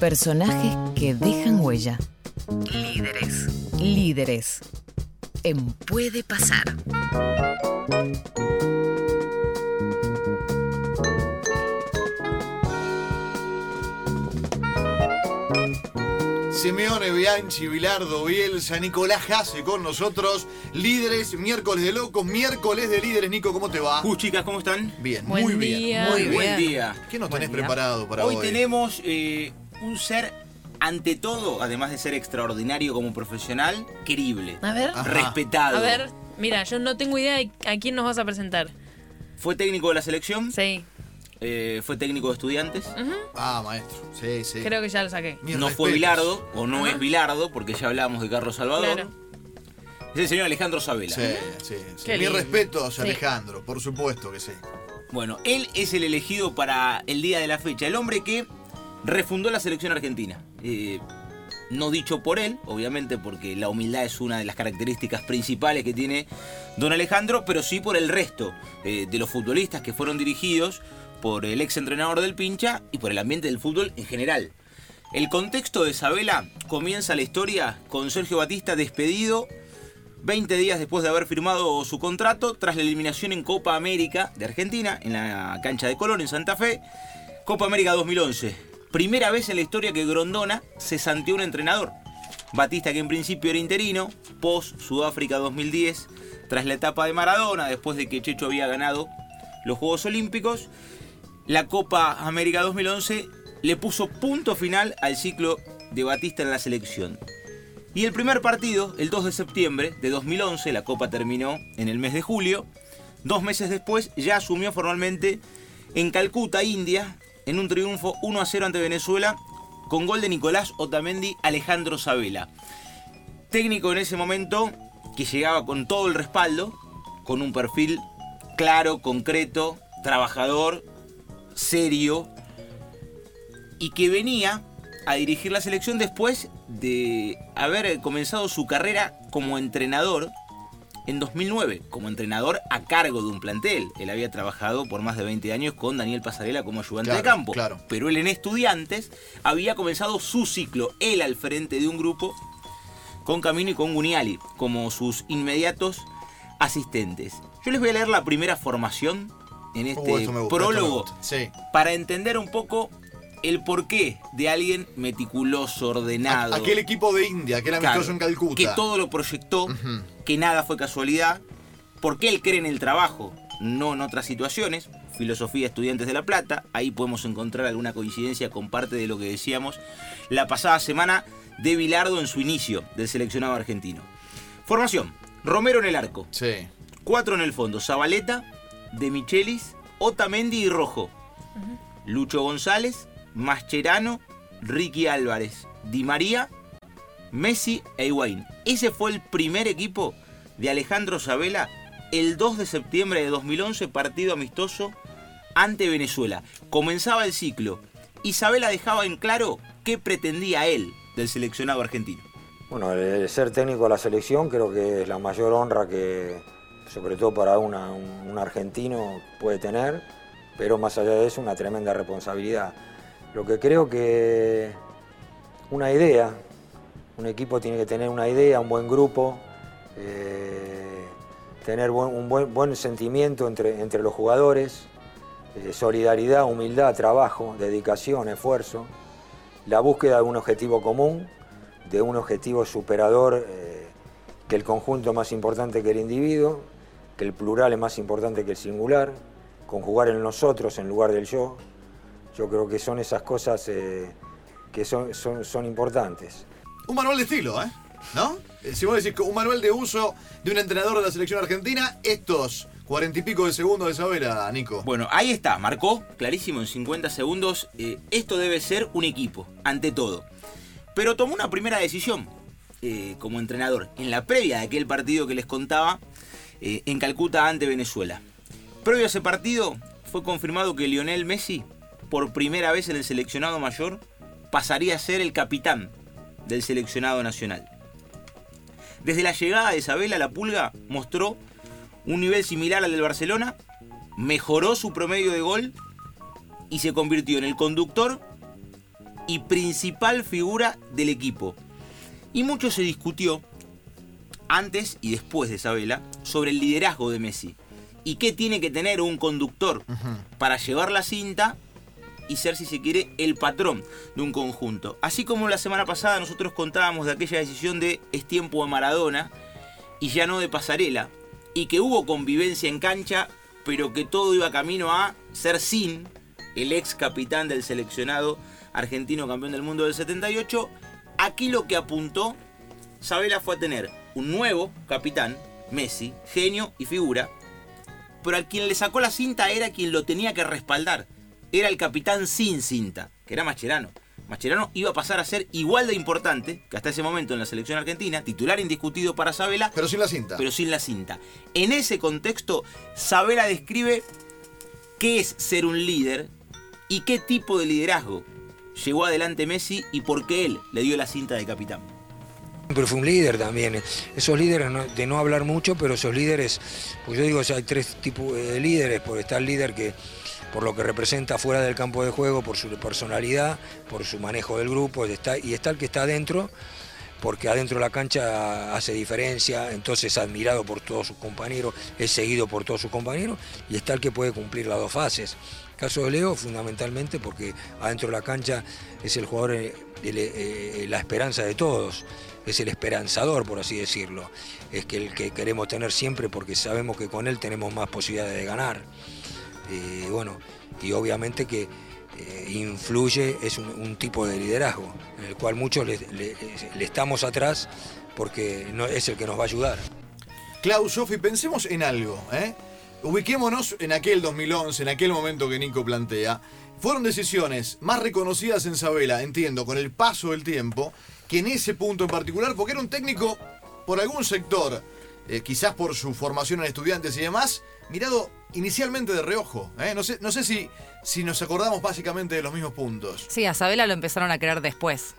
Personajes que dejan huella. Líderes. Líderes. En Puede Pasar. Simeone Bianchi, Bilardo, Bielsa, Nicolás Jase con nosotros. Líderes, miércoles de locos, miércoles de líderes. Nico, ¿cómo te va? Uh, chicas, ¿cómo están? Bien, Buen muy día. bien. Muy Buen bien. día. ¿Qué nos Buen tenés día. preparado para hoy? Hoy tenemos eh, un ser, ante todo, además de ser extraordinario como profesional, querible, A ver. Ajá. respetado. A ver, mira, yo no tengo idea de a quién nos vas a presentar. Fue técnico de la selección, Sí. eh, fue técnico de estudiantes. Ah, maestro. Sí, sí. Creo que ya lo saqué. Mis no fue. Bilardo, o no Ajá. es Bilardo, porque ya hablamos de Carlos Salvador. Claro. Es el señor Alejandro Sabela. Sí, sí, sí. Mis lindo. respetos, Sí. Alejandro, por supuesto que sí. Bueno, él es el elegido para el día de la fecha, el hombre que refundó la selección argentina. Eh, no dicho por él, obviamente, porque la humildad es una de las características principales que tiene don Alejandro, pero sí por el resto eh, de los futbolistas que fueron dirigidos por el ex entrenador del pincha y por el ambiente del fútbol en general. El contexto de Sabela comienza la historia con Sergio Batista despedido 20 días después de haber firmado su contrato tras la eliminación en Copa América de Argentina, en la cancha de Colón, en Santa Fe. Copa América 2011. Primera vez en la historia que Grondona se santió un entrenador. Batista, que en principio era interino, post Sudáfrica 2010, tras la etapa de Maradona, después de que Checho había ganado los Juegos Olímpicos, la Copa América 2011 le puso punto final al ciclo de Batista en la selección. Y el primer partido, el 2 de septiembre de 2011, la Copa terminó en el mes de julio. Dos meses después ya asumió formalmente en Calcuta, India, en un triunfo 1 a 0 ante Venezuela, con gol de Nicolás Otamendi Alejandro Sabela. Técnico en ese momento que llegaba con todo el respaldo, con un perfil claro, concreto, trabajador, serio, y que venía a dirigir la selección después de haber comenzado su carrera como entrenador en 2009, como entrenador a cargo de un plantel. Él había trabajado por más de 20 años con Daniel Pasarela como ayudante Claro, de campo. claro. Pero él en estudiantes había comenzado su ciclo, él al frente de un grupo con Camino y con Guniali como sus inmediatos asistentes. Yo les voy a leer la primera formación en este Uh, gusta, prólogo. Sí. para entender un poco el porqué de alguien meticuloso, ordenado. A- Aquel equipo de India, que era Claro, amistoso en Calcuta. Que todo lo proyectó, que nada fue casualidad, porque él cree en el trabajo, no en otras situaciones. Filosofía Estudiantes de La Plata, ahí podemos encontrar alguna coincidencia con parte de lo que decíamos la pasada semana de Bilardo en su inicio del seleccionado argentino. Formación, Romero en el arco, Sí. cuatro en el fondo, Zabaleta, De Michelis, Otamendi y Rojo. Lucho González, Mascherano, Ricky Álvarez, Di María, Messi e Higuaín. Ese fue el primer equipo de Alejandro Sabela el 2 de septiembre de 2011, partido amistoso ante Venezuela. Comenzaba el ciclo. Isabela dejaba en claro qué pretendía él del seleccionado argentino. Bueno, el ser técnico de la selección creo que es la mayor honra que, sobre todo para un, un argentino, puede tener, pero más allá de eso, una tremenda responsabilidad. Lo que creo que una idea, un equipo tiene que tener una idea, un buen grupo, eh, tener un buen, buen sentimiento entre, entre los jugadores, eh, solidaridad, humildad, trabajo, dedicación, esfuerzo, la búsqueda de un objetivo común, de un objetivo superador, eh, que el conjunto es más importante que el individuo, que el plural es más importante que el singular, conjugar el nosotros en lugar del yo. Yo creo que son esas cosas eh, que son, son, son importantes. Un manual de estilo, ¿eh? ¿No? Eh, Si vos decís que un manual de uso de un entrenador de la selección argentina, estos cuarenta y pico de segundos de Sabela, Nico. Bueno, ahí está, marcó clarísimo en 50 segundos. eh, esto debe ser un equipo, ante todo. Pero tomó una primera decisión eh, como entrenador en la previa de aquel partido que les contaba eh, en Calcuta ante Venezuela. Previo a ese partido fue confirmado que Lionel Messi, por primera vez en el seleccionado mayor, pasaría a ser el capitán del seleccionado nacional. Desde la llegada de Isabela, la Pulga mostró un nivel similar al del Barcelona, mejoró su promedio de gol y se convirtió en el conductor y principal figura del equipo. Y mucho se discutió antes y después de Isabela sobre el liderazgo de Messi y qué tiene que tener un conductor para llevar la cinta y ser, si se quiere, el patrón de un conjunto. Así como la semana pasada nosotros contábamos de aquella decisión de es tiempo de Maradona y ya no de pasarela, y que hubo convivencia en cancha, pero que todo iba camino a ser sin el ex capitán del seleccionado argentino campeón del mundo del 78, aquí lo que apuntó Sabela fue a tener un nuevo capitán, Messi, genio y figura, pero al quien le sacó la cinta era quien lo tenía que respaldar. Era el capitán sin cinta, que era Mascherano. Mascherano iba a pasar a ser igual de importante que hasta ese momento en la selección argentina, titular indiscutido para Sabela, Pero sin la cinta. pero sin la cinta. En ese contexto, Sabela describe qué es ser un líder y qué tipo de liderazgo llevó adelante Messi y por qué él le dio la cinta de capitán. Pero fue un líder también. Esos líderes no- de no hablar mucho, pero esos líderes, pues yo digo, o sea, hay tres tipos de líderes, porque está el líder que por lo que representa fuera del campo de juego, por su personalidad, por su manejo del grupo, y está el que está adentro, porque adentro de la cancha hace diferencia, entonces es admirado por todos sus compañeros, es seguido por todos sus compañeros, y está el que puede cumplir las dos fases. Caso de Leo, fundamentalmente, porque adentro de la cancha es el jugador, eh, el- eh, la esperanza de todos, es el esperanzador, por así decirlo. Es que el que queremos tener siempre porque sabemos que con él tenemos más posibilidades de ganar. Y bueno, y obviamente que eh, influye, es un, tipo de liderazgo, en el cual muchos le estamos atrás porque no, es el que nos va a ayudar. Klaus, Sofi, pensemos en algo, ¿eh? Ubiquémonos en aquel 2011, en aquel momento que Nico plantea. Fueron decisiones más reconocidas en Sabela, entiendo, con el paso del tiempo, que en ese punto en particular, porque era un técnico por algún sector, eh, quizás por su formación en estudiantes y demás, mirado inicialmente de reojo. ¿eh? No sé, no sé si, si nos acordamos básicamente de los mismos puntos. Sí, a Sabela lo empezaron a querer después.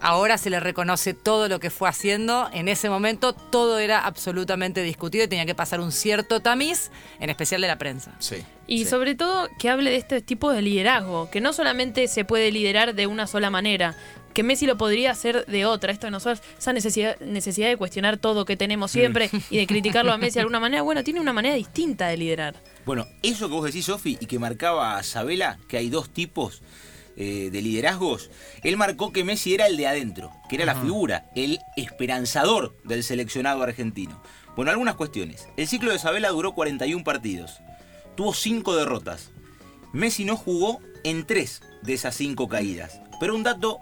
Ahora se le reconoce todo lo que fue haciendo. En ese momento todo era absolutamente discutido y tenía que pasar un cierto tamiz, en especial de la prensa. Sí. Y sí. sobre todo que hable de este tipo de liderazgo, que no solamente se puede liderar de una sola manera, que Messi lo podría hacer de otra. Esto de nosotros, esa necesidad, necesidad de cuestionar todo que tenemos siempre y de criticarlo a Messi de alguna manera, bueno, tiene una manera distinta de liderar. Bueno, eso que vos decís, Sofi, y que marcaba a Sabela, que hay dos tipos eh, de liderazgos, él marcó que Messi era el de adentro, que era la figura, el esperanzador del seleccionado argentino. Bueno, algunas cuestiones. El ciclo de Sabela duró 41 partidos, tuvo 5 derrotas. Messi no jugó en 3 de esas 5 caídas. Pero un dato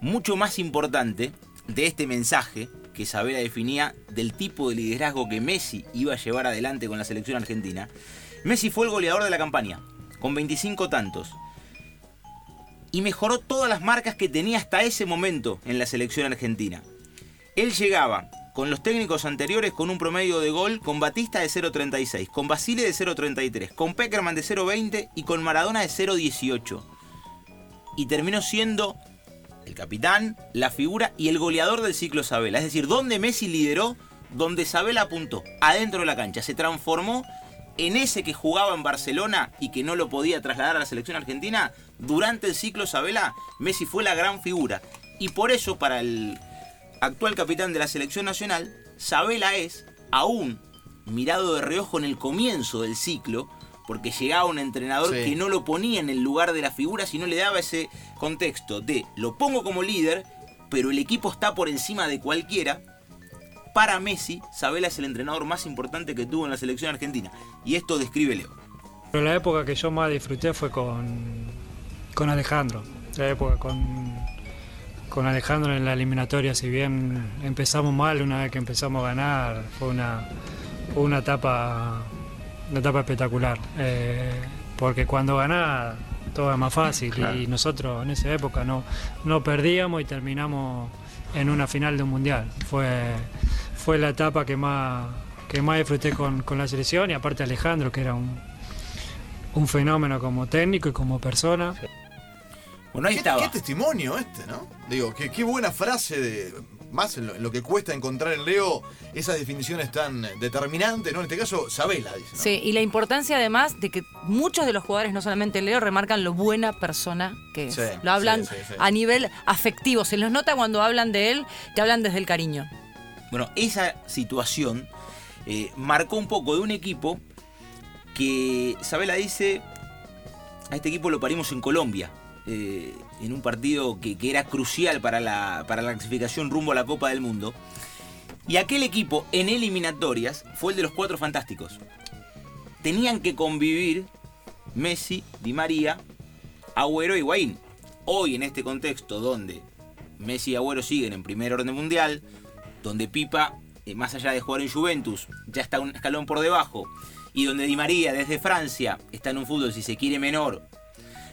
mucho más importante de este mensaje que Sabela definía del tipo de liderazgo que Messi iba a llevar adelante con la selección argentina, Messi fue el goleador de la campaña, con 25 tantos. Y mejoró todas las marcas que tenía hasta ese momento en la selección argentina. Él llegaba con los técnicos anteriores con un promedio de gol con Batista de 0.36, con Basile de 0.33, con Peckerman de 0.20 y con Maradona de 0.18. Y terminó siendo el capitán, la figura y el goleador del ciclo Sabela. Es decir, donde Messi lideró, donde Sabela apuntó, adentro de la cancha. Se transformó en ese que jugaba en Barcelona y que no lo podía trasladar a la selección argentina. Durante el ciclo Sabela, Messi fue la gran figura. Y por eso, para el actual capitán de la selección nacional, Sabela es, aún mirado de reojo en el comienzo del ciclo, porque llegaba un entrenador Sí. que no lo ponía en el lugar de la figura, sino le daba ese contexto de lo pongo como líder, pero el equipo está por encima de cualquiera. Para Messi, Sabela es el entrenador más importante que tuvo en la selección argentina. Y esto describe Leo. Pero la época que yo más disfruté fue con, con Alejandro. La época con, con Alejandro en la eliminatoria, si bien empezamos mal, una vez que empezamos a ganar, fue una, fue una etapa una etapa espectacular. Eh, porque cuando ganás todo es más fácil y nosotros en esa época no, no perdíamos y terminamos en una final de un mundial. Fue, fue la etapa que más, que más disfruté con, con la selección y aparte Alejandro, que era un, un fenómeno como técnico y como persona. Bueno, ahí ¿Qué, estaba. qué testimonio este, ¿no? Digo, qué, qué buena frase de más en lo, en lo que cuesta encontrar en Leo esas definiciones tan determinantes, ¿no? En este caso, Sabela, dice. ¿no? Sí, y la importancia además de que muchos de los jugadores, no solamente Leo, remarcan lo buena persona que es. Sí, lo hablan sí, sí, sí. a nivel afectivo. Se los nota cuando hablan de él, te hablan desde el cariño. Bueno, esa situación eh, marcó un poco de un equipo que Sabela dice, a este equipo lo parimos en Colombia, eh, en un partido que, era crucial para la, clasificación rumbo a la Copa del Mundo. Y aquel equipo en eliminatorias fue el de los cuatro fantásticos. Tenían que convivir Messi, Di María, Agüero y Higuaín. Hoy en este contexto donde Messi y Agüero siguen en primer orden mundial, donde Pipa, eh, más allá de jugar en Juventus, ya está un escalón por debajo, y donde Di María desde Francia está en un fútbol, si se quiere, menor,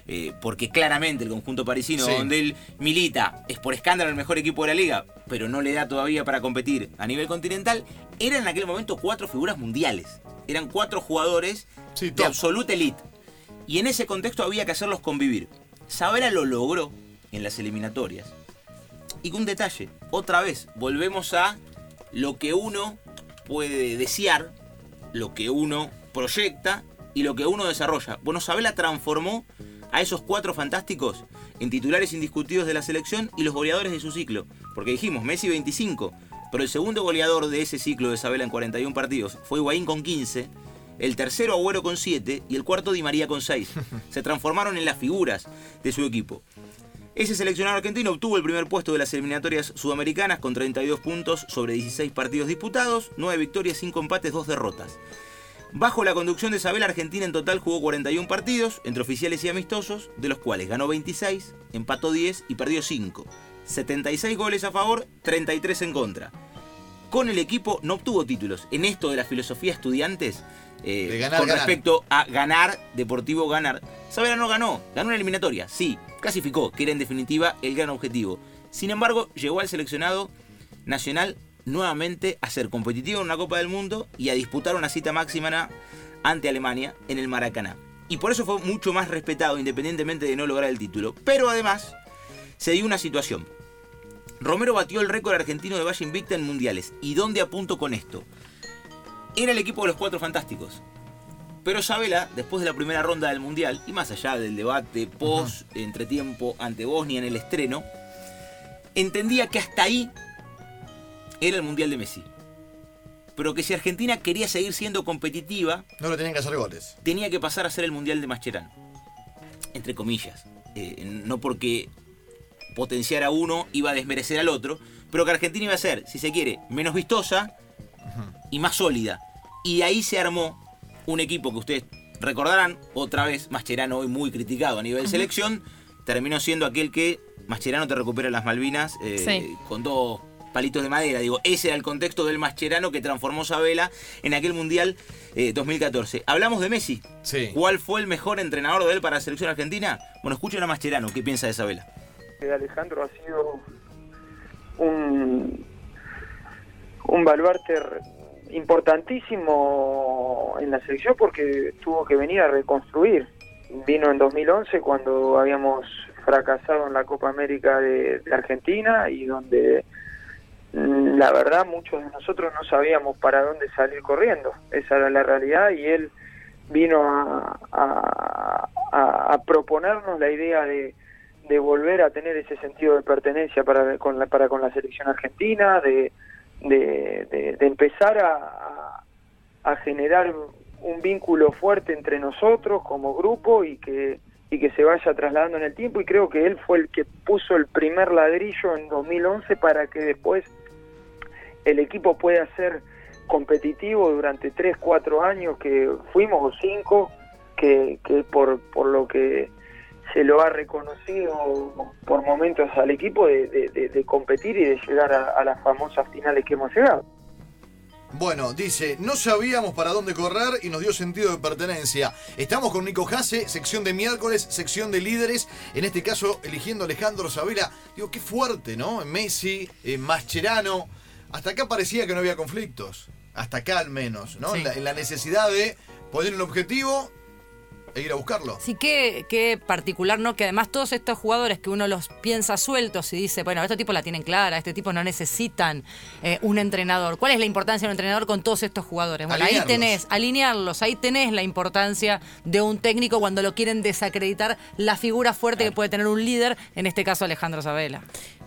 eh, porque claramente el conjunto parisino Sí. donde él milita es por escándalo el mejor equipo de la liga, pero no le da todavía para competir a nivel continental, eran en aquel momento cuatro figuras mundiales. Eran cuatro jugadores Sí, de absoluta elite. Y en ese contexto había que hacerlos convivir. Sabela lo logró en las eliminatorias. Y un detalle, otra vez, volvemos a lo que uno puede desear, lo que uno proyecta y lo que uno desarrolla. Bueno, Sabela transformó a esos cuatro fantásticos en titulares indiscutidos de la selección y los goleadores de su ciclo. Porque dijimos, Messi 25, pero el segundo goleador de ese ciclo de Sabela en 41 partidos fue Higuaín con 15, el tercero Agüero con 7 y el cuarto Di María con 6. Se transformaron en las figuras de su equipo. Ese seleccionado argentino obtuvo el primer puesto de las eliminatorias sudamericanas con 32 puntos sobre 16 partidos disputados, 9 victorias, 5 empates, 2 derrotas. Bajo la conducción de Isabel, Argentina en total jugó 41 partidos, entre oficiales y amistosos, de los cuales ganó 26, empató 10 y perdió 5. 76 goles a favor, 33 en contra. Con el equipo no obtuvo títulos. En esto de la filosofía estudiantes, eh, ganar, con ganar. respecto a ganar, deportivo ganar, Sabela no ganó, ganó una eliminatoria, sí, clasificó, que era en definitiva el gran objetivo. Sin embargo, llegó al seleccionado nacional nuevamente a ser competitivo en una Copa del Mundo y a disputar una cita máxima ante Alemania en el Maracaná. Y por eso fue mucho más respetado independientemente de no lograr el título. Pero además se dio una situación. Romero batió el récord argentino de Valle Invicta en mundiales. ¿Y dónde apunto con esto? Era el equipo de los cuatro fantásticos. Pero Sabela, después de la primera ronda del mundial, y más allá del debate post, entretiempo ante Bosnia en el estreno, entendía que hasta ahí era el mundial de Messi. Pero que si Argentina quería seguir siendo competitiva, No lo tenían que hacer goles. tenía que pasar a ser el mundial de Mascherano. Entre comillas. Eh, no porque potenciar a uno iba a desmerecer al otro, pero que Argentina iba a ser, si se quiere, menos vistosa y más sólida. Y ahí se armó un equipo que ustedes recordarán, otra vez, Mascherano hoy muy criticado a nivel selección, terminó siendo aquel que Mascherano te recupera las Malvinas eh, Sí. con dos palitos de madera. Digo, ese era el contexto del Mascherano que transformó Sabela en aquel Mundial eh, 2014. Hablamos de Messi. Sí. ¿Cuál fue el mejor entrenador de él para la selección argentina? Bueno, escuchen a Mascherano, ¿qué piensa de Sabela? de Alejandro ha sido un, un baluarte importantísimo en la selección porque tuvo que venir a reconstruir. Vino en 2011 cuando habíamos fracasado en la Copa América de, de Argentina y donde la verdad muchos de nosotros no sabíamos para dónde salir corriendo. Esa era la realidad y él vino a, proponernos la idea de, volver a tener ese sentido de pertenencia para con la, para con la selección argentina, de, de, de- empezar a- a generar un vínculo fuerte entre nosotros como grupo y que y que se vaya trasladando en el tiempo y creo que él fue el que puso el primer ladrillo en 2011 para que después el equipo pueda ser competitivo durante 3, 4 años que fuimos o 5 que, que por, por lo que se lo ha reconocido por momentos al equipo de, de- competir y de llegar a las famosas finales que hemos llegado. Bueno, dice, no sabíamos para dónde correr y nos dio sentido de pertenencia. Estamos con Nico Jase, sección de miércoles, sección de líderes, en este caso eligiendo a Alejandro Sabela. Digo, qué fuerte, ¿no? Messi, eh, Mascherano. Hasta acá parecía que no había conflictos. Hasta acá al menos, ¿no? Sí. La, la necesidad de poner un objetivo e ir a buscarlo. Sí, qué, qué particular, ¿no? Que además todos estos jugadores que uno los piensa sueltos y dice, bueno, estos tipos la tienen clara, este tipo no necesitan eh, un entrenador. ¿Cuál es la importancia de un entrenador con todos estos jugadores? Bueno, ahí tenés, alinearlos, ahí tenés la importancia de un técnico cuando lo quieren desacreditar la figura fuerte que puede tener un líder, en este caso Alejandro Sabela.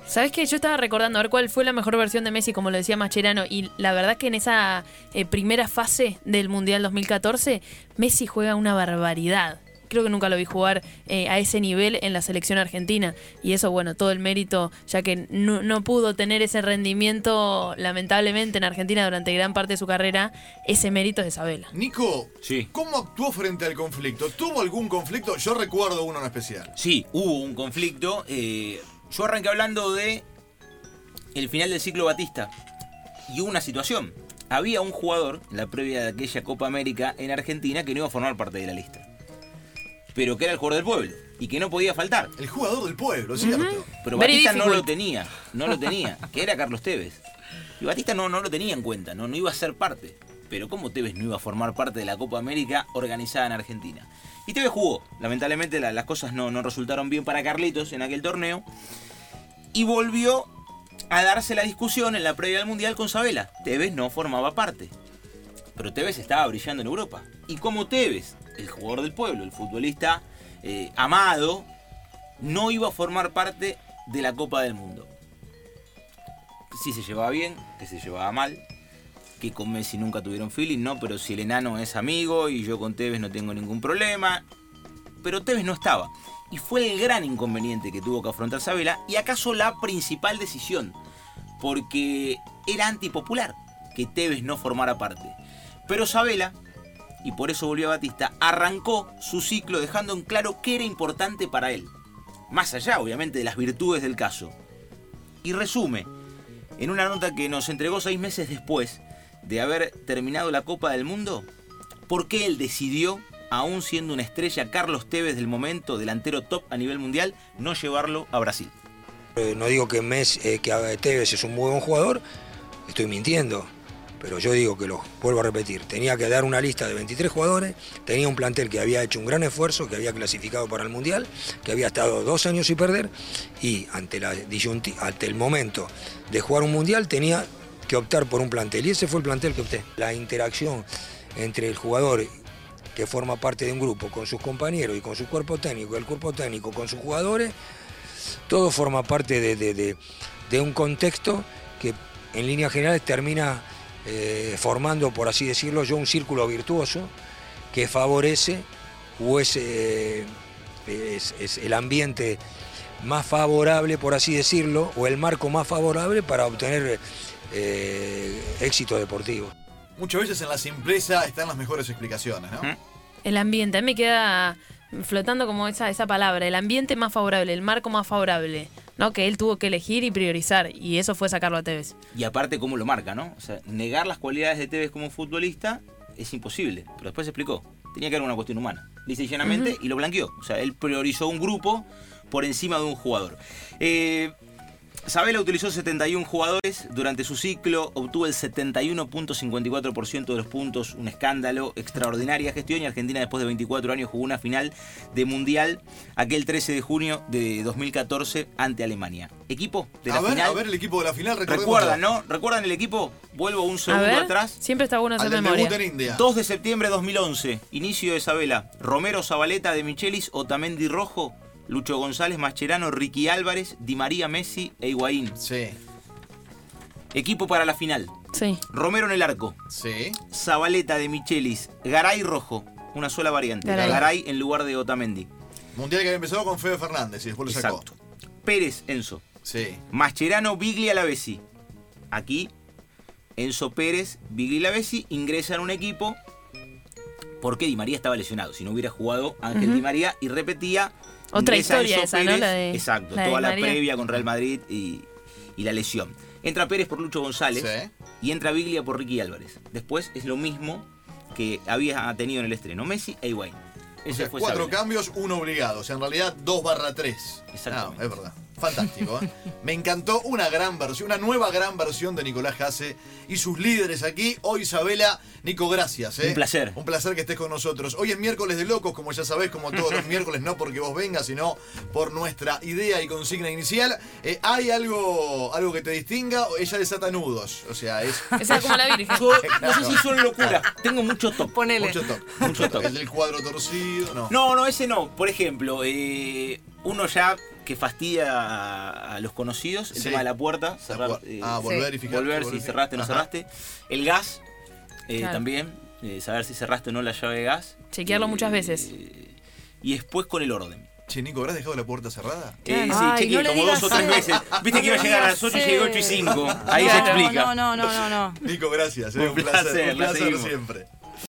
¿Sabes qué? Yo estaba recordando a ver cuál fue la mejor versión de Messi, como lo decía Mascherano, y la verdad que en esa eh, primera fase del Mundial 2014, Messi juega una barbaridad. Creo que nunca lo vi jugar eh, a ese nivel en la selección argentina. Y eso, bueno, todo el mérito, ya que no, no pudo tener ese rendimiento, lamentablemente, en Argentina durante gran parte de su carrera, ese mérito es de Sabela. Nico, Sí. ¿cómo actuó frente al conflicto? ¿Tuvo algún conflicto? Yo recuerdo uno en especial. Sí, hubo un conflicto. eh, yo arranqué hablando de el final del ciclo Batista. Y hubo una situación. Había un jugador en la previa de aquella Copa América en Argentina que no iba a formar parte de la lista. Pero que era el jugador del pueblo. Y que no podía faltar. El jugador del pueblo, ¿cierto? Pero Very Batista no difficult. lo tenía. No lo tenía. que era Carlos Tevez. Y Batista no, no lo tenía en cuenta. No, no iba a ser parte. Pero ¿cómo Tevez no iba a formar parte de la Copa América organizada en Argentina? Y Tevez jugó. Lamentablemente la- las cosas no, no resultaron bien para Carlitos en aquel torneo. Y volvió a darse la discusión en la previa del Mundial con Sabela. Tevez no formaba parte. Pero Tevez estaba brillando en Europa. Y como Tevez, el jugador del pueblo, el futbolista eh, amado, no iba a formar parte de la Copa del Mundo. Si se llevaba bien, que se llevaba mal, que con Messi nunca tuvieron feeling, no, pero si el enano es amigo y yo con Tevez no tengo ningún problema. Pero Tevez no estaba. Y fue el gran inconveniente que tuvo que afrontar Sabela y acaso la principal decisión. Porque era antipopular que Tevez no formara parte. Pero Sabela, y por eso volvió a Batista, arrancó su ciclo dejando en claro qué era importante para él. Más allá, obviamente, de las virtudes del caso. Y resume, en una nota que nos entregó seis meses después de haber terminado la Copa del Mundo, por qué él decidió, aún siendo una estrella Carlos Tevez del momento, delantero top a nivel mundial, no llevarlo a Brasil. Eh, no digo que, Messi, eh, que Tevez es un buen jugador, estoy mintiendo. Pero yo digo que lo vuelvo a repetir, tenía que dar una lista de 23 jugadores, tenía un plantel que había hecho un gran esfuerzo, que había clasificado para el Mundial, que había estado dos años sin perder, y ante, la ante el momento de jugar un Mundial tenía que optar por un plantel, y ese fue el plantel que opté. La interacción entre el jugador que forma parte de un grupo con sus compañeros y con su cuerpo técnico, el cuerpo técnico con sus jugadores, todo forma parte de, de- un contexto que en líneas generales termina eh, formando, por así decirlo yo, un círculo virtuoso que favorece o eh, es el ambiente más favorable, por así decirlo, o el marco más favorable para obtener eh, éxito deportivo. Muchas veces en la simpleza están las mejores explicaciones, ¿no? El ambiente, a mí me queda flotando como esa, esa palabra, el ambiente más favorable, el marco más favorable, ¿no? Que él tuvo que elegir y priorizar, y eso fue sacarlo a Tevez. Y aparte cómo lo marca, ¿no? O sea, negar las cualidades de Tevez como futbolista es imposible. Pero después se explicó. Tenía que haber una cuestión humana. Llanamente y lo blanqueó. O sea, él priorizó un grupo por encima de un jugador. Eh, Sabela utilizó 71 jugadores durante su ciclo, obtuvo el 71.54% de los puntos, un escándalo, extraordinaria gestión y Argentina después de 24 años jugó una final de Mundial aquel 13 de junio de 2014 ante Alemania. Equipo de la a ver, final. a ver el equipo de la final. ¿Recuerdan, no? ¿Recuerdan el equipo? Vuelvo un A segundo ver, atrás. siempre está bueno hacer del memoria. debut en India. 2 de septiembre de 2011, inicio de Isabela. Romero Zabaleta de Michelis, Otamendi Rojo, Lucho González, Mascherano, Ricky Álvarez, Di María Messi e Higuaín. Sí, Equipo para la final. Sí. Romero en el arco. sí. Zabaleta de Michelis, Garay Rojo. Una sola variante. Garay. Garay, en lugar de Otamendi. Mundial que había empezado con Fede Fernández y después lo sacó. Exacto. Pérez Enzo. Sí. Mascherano, Biglia Lavesi. Aquí, Enzo Pérez, Biglia Lavesi ingresan a un equipo porque Di María estaba lesionado. Si no hubiera jugado Ángel. Di María y repetía. Otra ingresa historia Enzo esa, ¿no? Pérez, La de- exacto, la toda la María. previa con Real Madrid y, y la lesión. Entra Pérez por Lucho González Sí. y entra Biglia por Ricky Álvarez. Después es lo mismo que había tenido en el estreno Messi e Higuaín. O Ese sea, fue cuatro cambios, uno obligado. O sea, en realidad 2 barra 3. Exactamente. es verdad. Fantástico, ¿eh? Me encantó una gran versión, una nueva gran versión de Nicolás Jase y sus líderes aquí. Hoy, Isabela, Nico, gracias. ¿eh? Un placer. Un placer que estés con nosotros. Hoy es miércoles de locos, como ya sabés, como todos los miércoles, no porque vos vengas, sino por nuestra idea y consigna inicial. Eh, ¿Hay algo, algo que te distinga? Ella desata nudos. O sea, es. Esa como la Virgen. Yo no sé si son locura. Tengo mucho toque. Ponele. Mucho toque. Mucho toque. El del cuadro torcido, no. No, no, ese no. Por ejemplo, eh, uno ya que fastidia a, a los conocidos, el Sí. tema de la puerta, La cerrar, pu- eh, ah, volver y Sí. fijar. volver si volver. cerraste o no Ajá. cerraste. El gas, eh, Claro. también, eh, saber si cerraste o no la llave de gas. Chequearlo muchas veces. Eh, Y después con el orden. Che, Nico, ¿habrás dejado la puerta cerrada? Eh, sí, Ay, chequeé no como dos o tres veces. Viste que iba a No le llegar a las digas 8 y llegó 8 y 5. Ahí se Claro, explica. No, no, no, no, no. Nico, gracias. ¿eh? Un Un placer, placer, un la placer siempre.